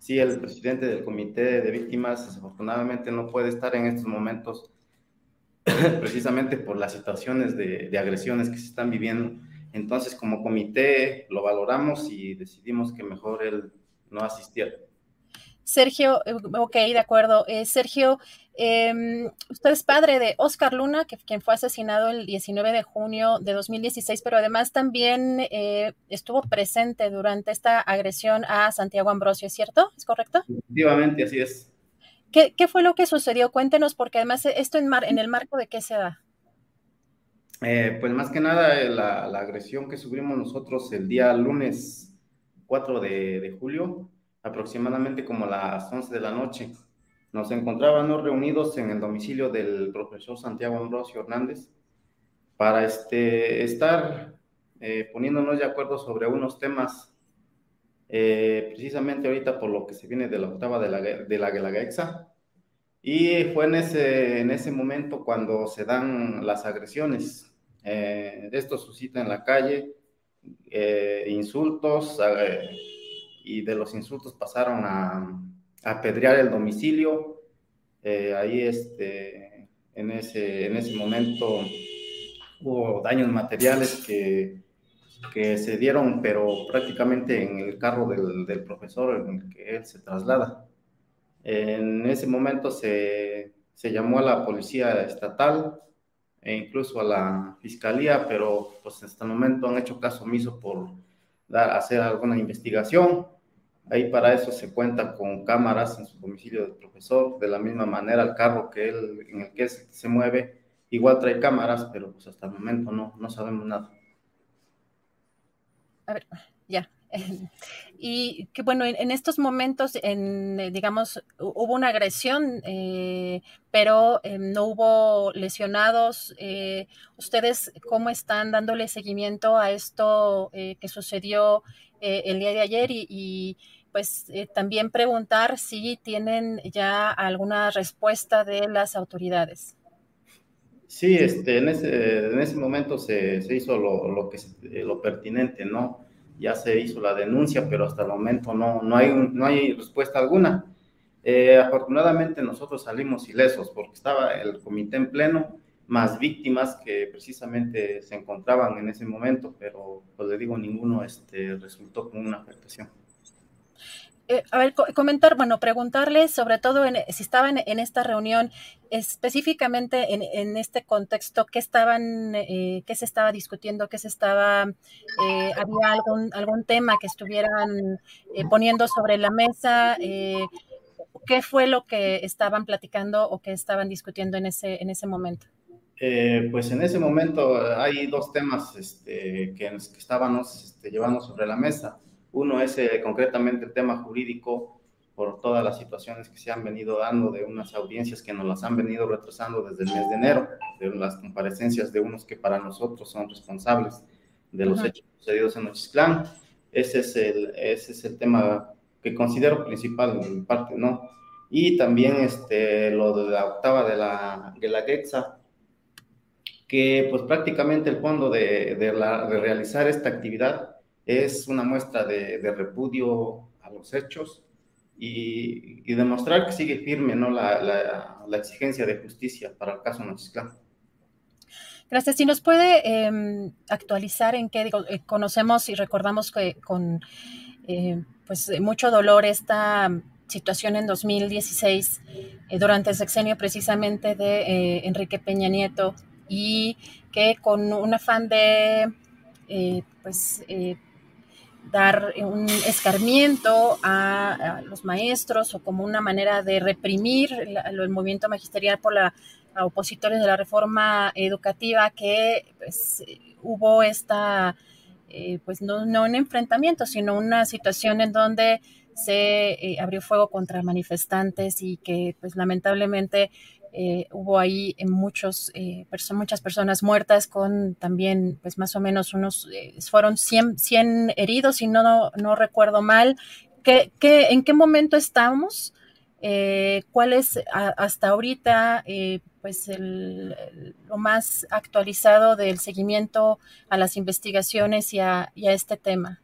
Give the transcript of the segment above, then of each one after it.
Sí, el presidente del comité de víctimas desafortunadamente no puede estar en estos momentos precisamente por las situaciones de, agresiones que se están viviendo. Entonces, como comité lo valoramos y decidimos que mejor él no asistiera. Sergio, ok, de acuerdo. Eh, Sergio, eh, usted es padre de Oscar Luna, que, quien fue asesinado el 19 de junio de 2016, pero además también eh, estuvo presente durante esta agresión a Santiago Ambrosio, ¿es cierto? ¿Es correcto? Efectivamente, así es. ¿Qué, qué fue lo que sucedió? Cuéntenos, porque además esto en, mar, en el marco de qué se da. Eh, pues más que nada la, la, agresión que sufrimos nosotros el día lunes 4 de, de julio aproximadamente como las 11 de la noche. Nos encontrábamos reunidos en el domicilio del profesor Santiago Ambrosio Hernández para este, estar eh, poniéndonos de acuerdo sobre unos temas, eh, precisamente ahorita por lo que se viene de la octava de la, de Guelaguetza. Y fue en ese, en ese momento cuando se dan las agresiones. Eh, esto suscita en la calle eh, insultos, y de los insultos pasaron a apedrear el domicilio. Eh, ahí este, en, ese, en ese momento hubo daños materiales que, que se dieron, pero prácticamente en el carro del, del, profesor en el que él se traslada. En ese momento se, se llamó a la policía estatal e incluso a la fiscalía, pero pues hasta el momento han hecho caso omiso por dar, hacer alguna investigación. Ahí para eso se cuenta con cámaras en su domicilio del profesor, de la misma manera el carro que él, en el que se mueve, igual trae cámaras, pero pues hasta el momento no, no sabemos nada. A ver, ya. Y que bueno, en, en estos momentos, en, digamos, hubo una agresión, eh, pero eh, no hubo lesionados. Eh, ¿Ustedes cómo están dándole seguimiento a esto eh, que sucedió el día de ayer? Y, y pues también preguntar si tienen ya alguna respuesta de las autoridades. Sí, este, en, ese, en ese momento se, se hizo lo, lo, que, lo pertinente, ¿no? ya se hizo la denuncia, pero hasta el momento no, no, hay, no hay respuesta alguna. Eh, afortunadamente nosotros salimos ilesos porque estaba el comité en pleno, más víctimas que precisamente se encontraban en ese momento, pero pues le digo, ninguno este, resultó con una afectación. Eh, a ver, comentar, bueno, preguntarle sobre todo si estaban en esta reunión, específicamente en, este contexto, ¿qué estaban, eh, qué se estaba discutiendo, qué se estaba, eh, había algún, algún tema que estuvieran poniendo sobre la mesa, qué fue lo que estaban platicando o que estaban discutiendo en ese, en ese momento. pues en ese momento hay dos temas este, que, que estábamos este, llevando sobre la mesa. Uno es eh, concretamente el tema jurídico por todas las situaciones que se han venido dando de unas audiencias que nos las han venido retrasando desde el mes de enero, de las comparecencias de unos que para nosotros son responsables de los hechos sucedidos en Nochistlán. Ese es el, ese es el tema que considero principal en mi parte, ¿no? Y también este, lo de la octava de la, de la GEXA, que pues prácticamente el fondo de, de, la, de realizar esta actividad es una muestra de, repudio a los hechos y, demostrar que sigue firme ¿no? la, exigencia de justicia para el caso Nochistlán. Gracias. Si nos puede em, actualizar en qué digo, eh, conocemos y recordamos que con eh, pues mucho dolor esta situación en 2016 eh, durante el sexenio precisamente de Enrique Peña Nieto y que con un afán de pues dar un escarmiento a, los maestros o como una manera de reprimir el movimiento magisterial por la opositores de la reforma educativa que pues, hubo esta, eh, pues no, no, un enfrentamiento, sino una situación en donde se eh, abrió fuego contra manifestantes y que pues lamentablemente eh, hubo ahí muchos, muchas personas muertas con también pues más o menos unos, fueron 100, 100 heridos y no, no, recuerdo mal. ¿Qué, qué, en qué momento estamos? ¿Cuál es hasta ahorita pues el, lo más actualizado del seguimiento a las investigaciones y a, este tema?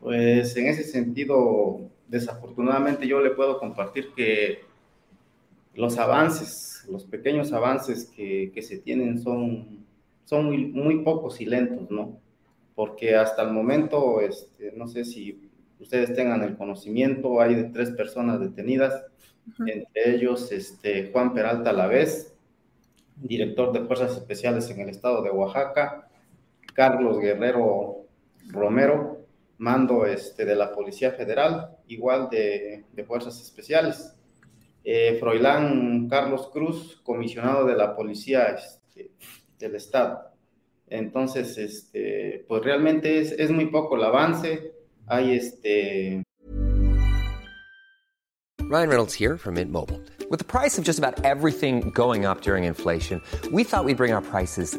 Pues en ese sentido, desafortunadamente yo le puedo compartir que los avances, los pequeños avances que, se tienen son, son muy, muy, pocos y lentos, ¿no? Porque hasta el momento, este, no sé si ustedes tengan el conocimiento, hay de tres personas detenidas, entre ellos este, Juan Peralta Lavés, director de Fuerzas Especiales en el estado de Oaxaca, Carlos Guerrero Romero, mando este, de la Policía Federal, igual de, Fuerzas Especiales. Eh, Froilán Carlos Cruz, comisionado de la Policía este, del Estado. Entonces, este, pues realmente es, es, muy poco el avance. Hay este, Ryan Reynolds here from Mint Mobile. With the price of just about everything going up during inflation, we thought we'd bring our prices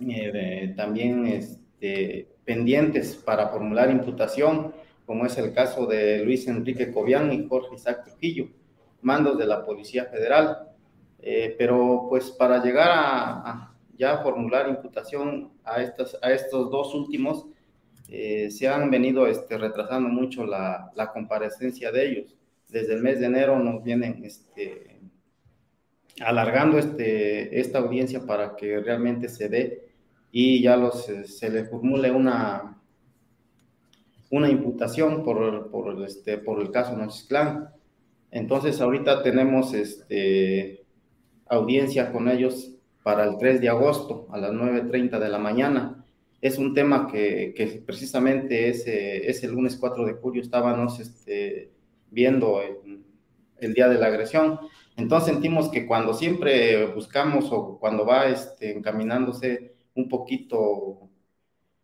Eh, también este, pendientes para formular imputación, como es el caso de Luis Enrique Cobian y Jorge Isaac Trujillo, mandos de la Policía Federal. Eh, pero pues para llegar a, ya formular imputación a, estas, a estos dos últimos, eh, se han venido este, retrasando mucho la, la, comparecencia de ellos. Desde el mes de enero nos vienen este, alargando este, esta audiencia para que realmente se dé y ya los, eh, se le formule una, una imputación por, por, este, por el caso Nochisclán. Entonces ahorita tenemos este, audiencia con ellos para el 3 de agosto a las 9.30 de la mañana. Es un tema que, que precisamente ese, ese, lunes 4 de julio estábamos este, viendo el, el, día de la agresión. Entonces sentimos que cuando siempre buscamos o cuando va este, encaminándose un poquito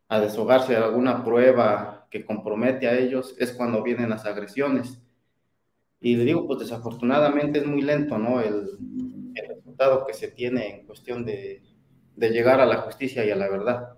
a deshogarse de alguna prueba que compromete a ellos, es cuando vienen las agresiones. Y le digo, pues desafortunadamente es muy lento, ¿no? El, el resultado que se tiene en cuestión de, de llegar a la justicia y a la verdad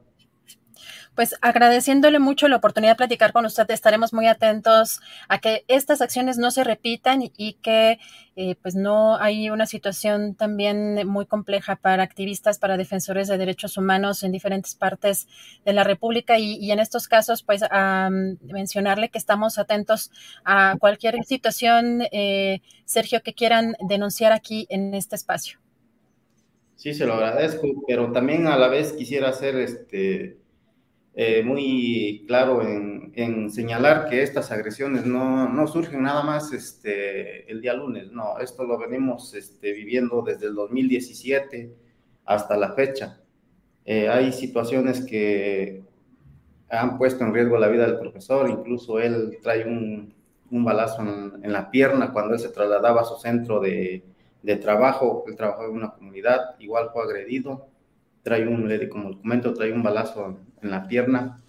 pues agradeciéndole mucho la oportunidad de platicar con usted, estaremos muy atentos a que estas acciones no se repitan y que eh, pues no hay una situación también muy compleja para activistas, para defensores de derechos humanos en diferentes partes de la República y, en estos casos pues a mencionarle que estamos atentos a cualquier situación, eh, Sergio, que quieran denunciar aquí en este espacio. Sí, se lo agradezco, pero también a la vez quisiera hacer este eh, muy claro en, señalar que estas agresiones no, no, surgen nada más este, el día lunes, no, esto lo venimos este, viviendo desde el 2017 hasta la fecha. Eh, hay situaciones que han puesto en riesgo la vida del profesor, incluso él trae un, un balazo en, la pierna cuando él se trasladaba a su centro de, de trabajo, él trabajaba en una comunidad, igual fue agredido, trae un, como el comento, trae un balazo en la pierna.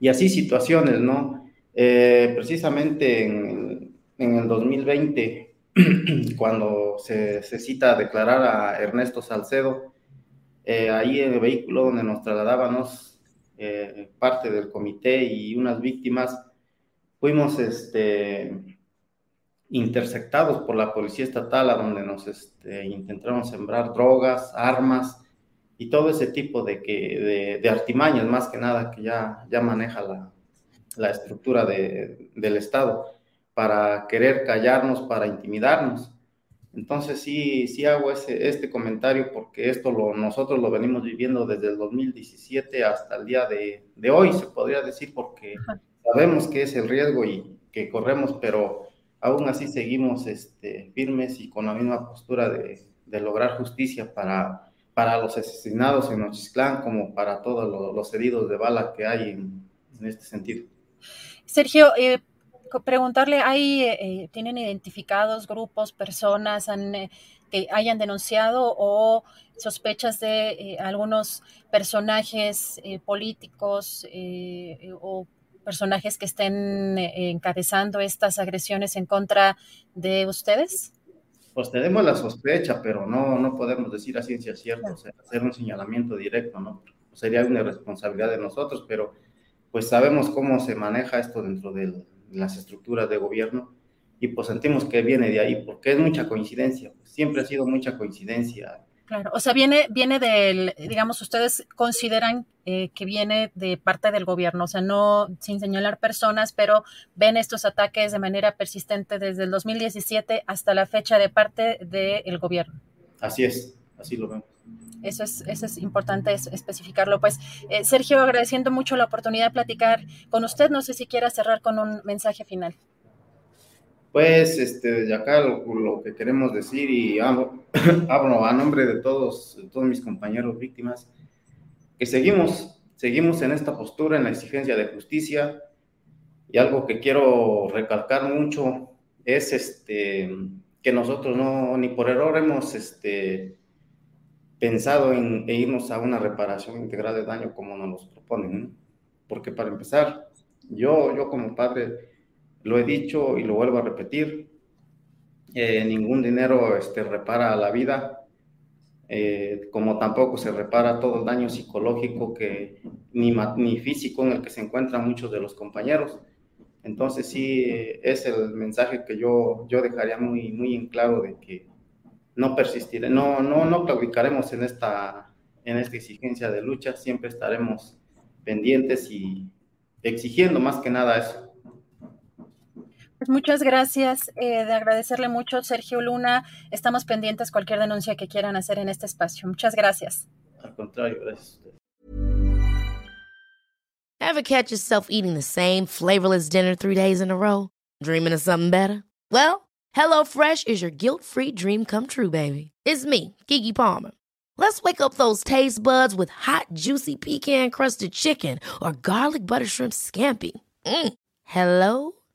Y así situaciones, ¿no? Eh, precisamente en, en, el 2020, cuando se, cita a declarar a Ernesto Salcedo, eh, ahí en el vehículo donde nos trasladábamos, eh, parte del comité y unas víctimas, fuimos este, interceptados por la policía estatal, a donde nos este, intentaron sembrar drogas, armas y todo ese tipo de, que, de, artimañas, más que nada, que ya, ya maneja la, la estructura de, del Estado, para querer callarnos, para intimidarnos. Entonces sí, sí hago ese, este comentario porque esto lo, nosotros lo venimos viviendo desde el 2017 hasta el día de, de hoy, se podría decir, porque sabemos que es el riesgo y que corremos, pero aún así seguimos este, firmes y con la misma postura de, de lograr justicia para, para los asesinados en Nochistlán como para todos los, heridos de bala que hay en, este sentido. Sergio, eh, preguntarle, ¿hay, eh, ¿tienen identificados grupos, personas eh, que hayan denunciado o sospechas de algunos personajes políticos o personajes que estén eh, encabezando estas agresiones en contra de ustedes? Pues tenemos la sospecha, pero no, no podemos decir a ciencia cierta, o sea, hacer un señalamiento directo, ¿no? Sería una responsabilidad de nosotros, pero pues sabemos cómo se maneja esto dentro de las estructuras de gobierno y pues sentimos que viene de ahí, porque es mucha coincidencia, siempre ha sido mucha coincidencia Claro, o sea, viene, viene del, digamos, ustedes consideran eh, que viene de parte del gobierno, o sea, no sin señalar personas, pero ven estos ataques de manera persistente desde el 2017 hasta la fecha de parte del gobierno. Así es, así lo vemos. Eso es, eso es importante especificarlo. Pues, eh, Sergio, agradeciendo mucho la oportunidad de platicar con usted, no sé si quiera cerrar con un mensaje final. Pues, este, desde acá lo, que queremos decir y hablo, a nombre de todos, de todos mis compañeros víctimas, que seguimos, seguimos en esta postura, en la exigencia de justicia. Y algo que quiero recalcar mucho es este, que nosotros no, ni por error hemos este, pensado en, irnos a una reparación integral de daño como nos proponen, porque para empezar, yo, yo como padre lo he dicho y lo vuelvo a repetir, eh, ningún dinero este, repara la vida, eh, como tampoco se repara todo el daño psicológico que, ni, ni físico en el que se encuentran muchos de los compañeros. Entonces sí, es el mensaje que yo, yo dejaría muy, muy en claro de que no persistiré, no, no, no claudicaremos en esta, en esta exigencia de lucha, siempre estaremos pendientes y exigiendo más que nada eso. Pues muchas gracias, eh, de agradecerle mucho, Sergio Luna. Estamos pendientes cualquier denuncia que quieran hacer en este espacio. Muchas gracias. Al contrario, gracias. Ever catch yourself eating the same flavorless dinner three days in a row? Dreaming of something better? Well, HelloFresh is your guilt-free dream come true, baby. It's me, Kiki Palmer. Let's wake up those taste buds with hot, juicy pecan-crusted chicken or garlic butter shrimp scampi. Mm. Hello